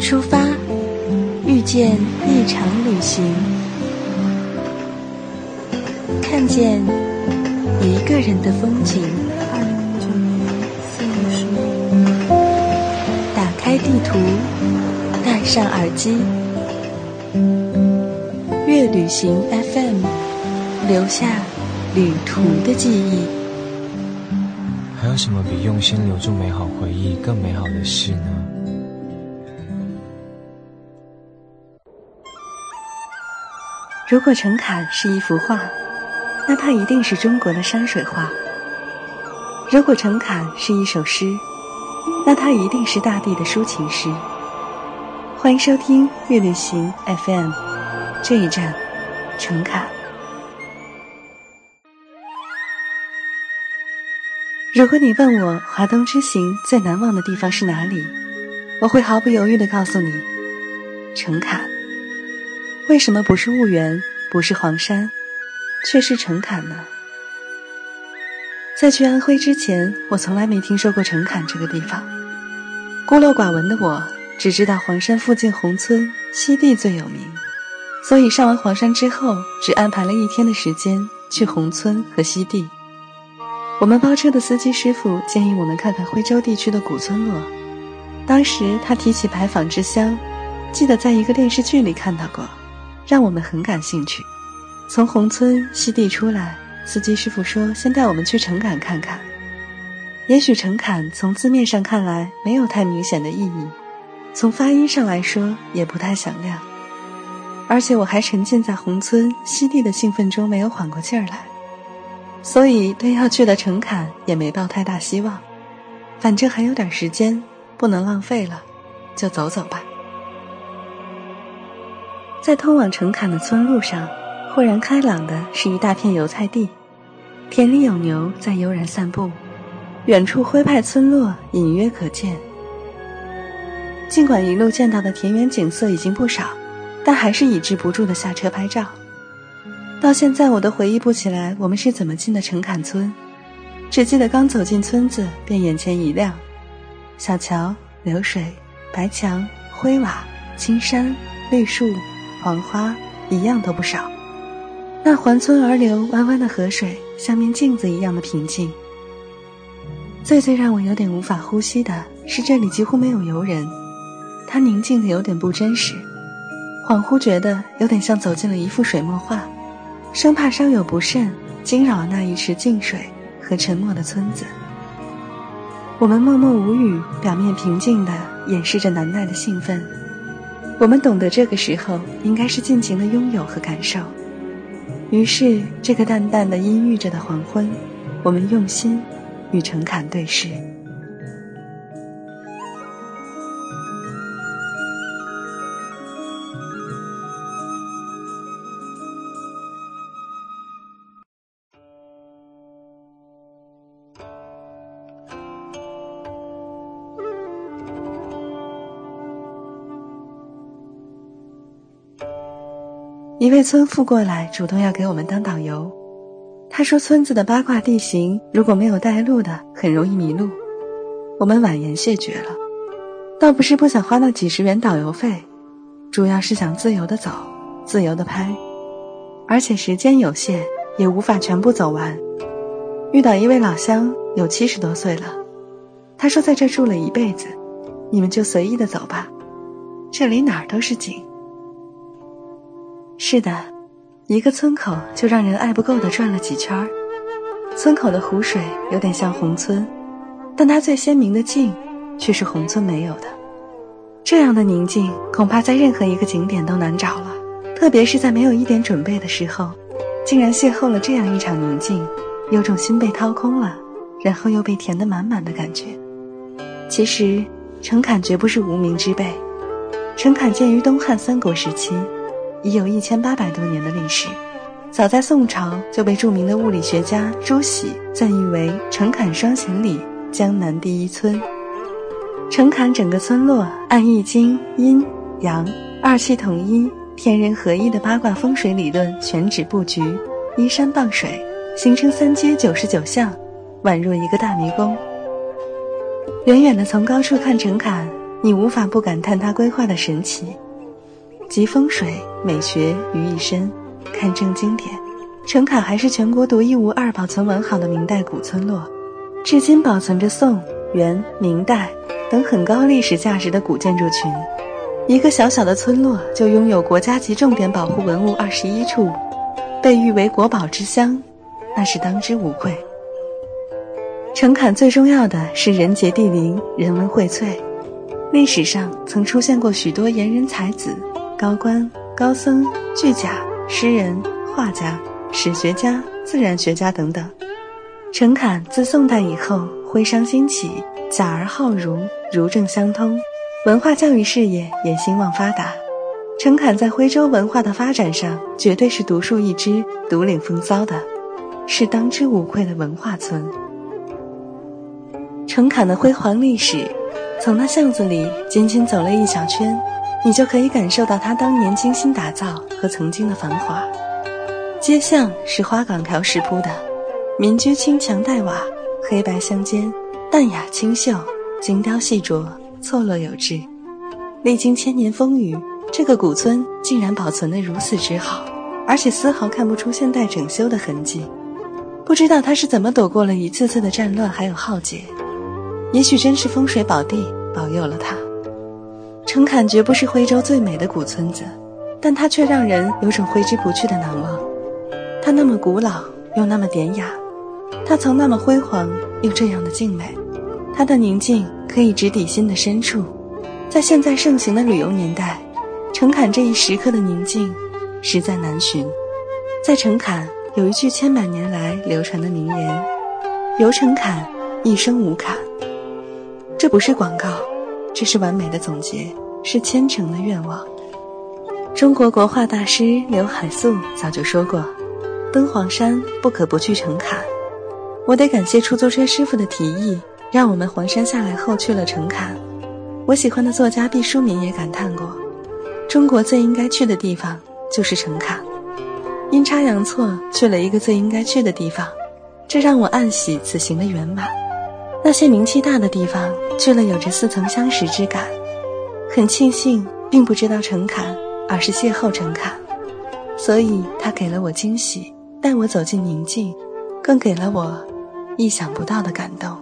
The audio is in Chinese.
出发，遇见一场旅行，看见一个人的风景。打开地图，戴上耳机，乐旅行 FM，留下旅途的记忆。还有什么比用心留住美好回忆更美好的事呢？如果陈侃是一幅画，那它一定是中国的山水画；如果陈侃是一首诗，那它一定是大地的抒情诗。欢迎收听月旅行 FM，这一站，陈侃。如果你问我华东之行最难忘的地方是哪里，我会毫不犹豫的告诉你，陈侃。为什么不是婺源，不是黄山，却是陈坎呢？在去安徽之前，我从来没听说过陈坎这个地方。孤陋寡闻的我，只知道黄山附近宏村西递最有名，所以上完黄山之后，只安排了一天的时间去宏村和西递。我们包车的司机师傅建议我们看看徽州地区的古村落，当时他提起牌坊之乡，记得在一个电视剧里看到过。让我们很感兴趣。从宏村西递出来，司机师傅说：“先带我们去城坎看看。”也许城坎从字面上看来没有太明显的意义，从发音上来说也不太响亮。而且我还沉浸在宏村西递的兴奋中，没有缓过劲儿来，所以对要去的城坎也没抱太大希望。反正还有点时间，不能浪费了，就走走吧。在通往城坎的村路上，豁然开朗的是一大片油菜地，田里有牛在悠然散步，远处徽派村落隐约可见。尽管一路见到的田园景色已经不少，但还是抑制不住的下车拍照。到现在我都回忆不起来我们是怎么进的城坎村，只记得刚走进村子便眼前一亮，小桥流水、白墙灰瓦、青山绿树。黄花一样都不少，那环村而流弯弯的河水像面镜子一样的平静。最最让我有点无法呼吸的是这里几乎没有游人，它宁静的有点不真实，恍惚觉得有点像走进了一幅水墨画，生怕稍有不慎惊扰了那一池静水和沉默的村子。我们默默无语，表面平静的掩饰着难耐的兴奋。我们懂得，这个时候应该是尽情的拥有和感受。于是，这个淡淡的阴郁着的黄昏，我们用心与诚恳对视。一位村妇过来，主动要给我们当导游。他说：“村子的八卦地形，如果没有带路的，很容易迷路。”我们婉言谢绝了，倒不是不想花那几十元导游费，主要是想自由的走，自由的拍，而且时间有限，也无法全部走完。遇到一位老乡，有七十多岁了，他说在这住了一辈子，你们就随意的走吧，这里哪儿都是景。是的，一个村口就让人爱不够的转了几圈儿。村口的湖水有点像宏村，但它最鲜明的静，却是宏村没有的。这样的宁静，恐怕在任何一个景点都难找了。特别是在没有一点准备的时候，竟然邂逅了这样一场宁静，有种心被掏空了，然后又被填得满满的感觉。其实，陈侃绝不是无名之辈，陈侃建于东汉三国时期。已有一千八百多年的历史，早在宋朝就被著名的物理学家朱熹赞誉为“城坎双贤里江南第一村”。城坎整个村落按《易经》阴阳二气统一、天人合一的八卦风水理论选址布局，依山傍水，形成三街九十九巷，宛若一个大迷宫。远远的从高处看城坎，你无法不感叹他规划的神奇，集风水美学于一身。堪称经典，陈坎还是全国独一无二保存完好的明代古村落，至今保存着宋、元、明代等很高历史价值的古建筑群。一个小小的村落就拥有国家级重点保护文物二十一处，被誉为国宝之乡，那是当之无愧。城坎最重要的是人杰地灵，人文荟萃。历史上曾出现过许多贤人才子、高官、高僧、巨贾、诗人、画家、史学家、自然学家等等。陈坎自宋代以后，徽商兴起，甲而好儒，儒政相通。文化教育事业也兴旺发达，陈坎在徽州文化的发展上绝对是独树一帜、独领风骚的，是当之无愧的文化村。陈坎的辉煌历史，从那巷子里仅仅走了一小圈，你就可以感受到他当年精心打造和曾经的繁华。街巷是花岗条石铺的，民居青墙黛瓦，黑白相间，淡雅清秀，精雕细琢。错落有致，历经千年风雨，这个古村竟然保存得如此之好，而且丝毫看不出现代整修的痕迹。不知道他是怎么躲过了一次次的战乱还有浩劫，也许真是风水宝地保佑了他。陈坎绝不是徽州最美的古村子，但它却让人有种挥之不去的难忘。它那么古老又那么典雅，它曾那么辉煌又这样的静美，它的宁静。可以直抵心的深处，在现在盛行的旅游年代，陈坎这一时刻的宁静，实在难寻。在陈坎有一句千百年来流传的名言：“游陈坎，一生无坎。”这不是广告，这是完美的总结，是虔诚的愿望。中国国画大师刘海粟早就说过：“登黄山不可不去陈坎。”我得感谢出租车师傅的提议。让我们黄山下来后去了陈坎。我喜欢的作家毕淑敏也感叹过：“中国最应该去的地方就是陈坎。”阴差阳错去了一个最应该去的地方，这让我暗喜此行的圆满。那些名气大的地方去了，有着似曾相识之感。很庆幸，并不知道陈坎，而是邂逅陈坎，所以他给了我惊喜，带我走进宁静，更给了我意想不到的感动。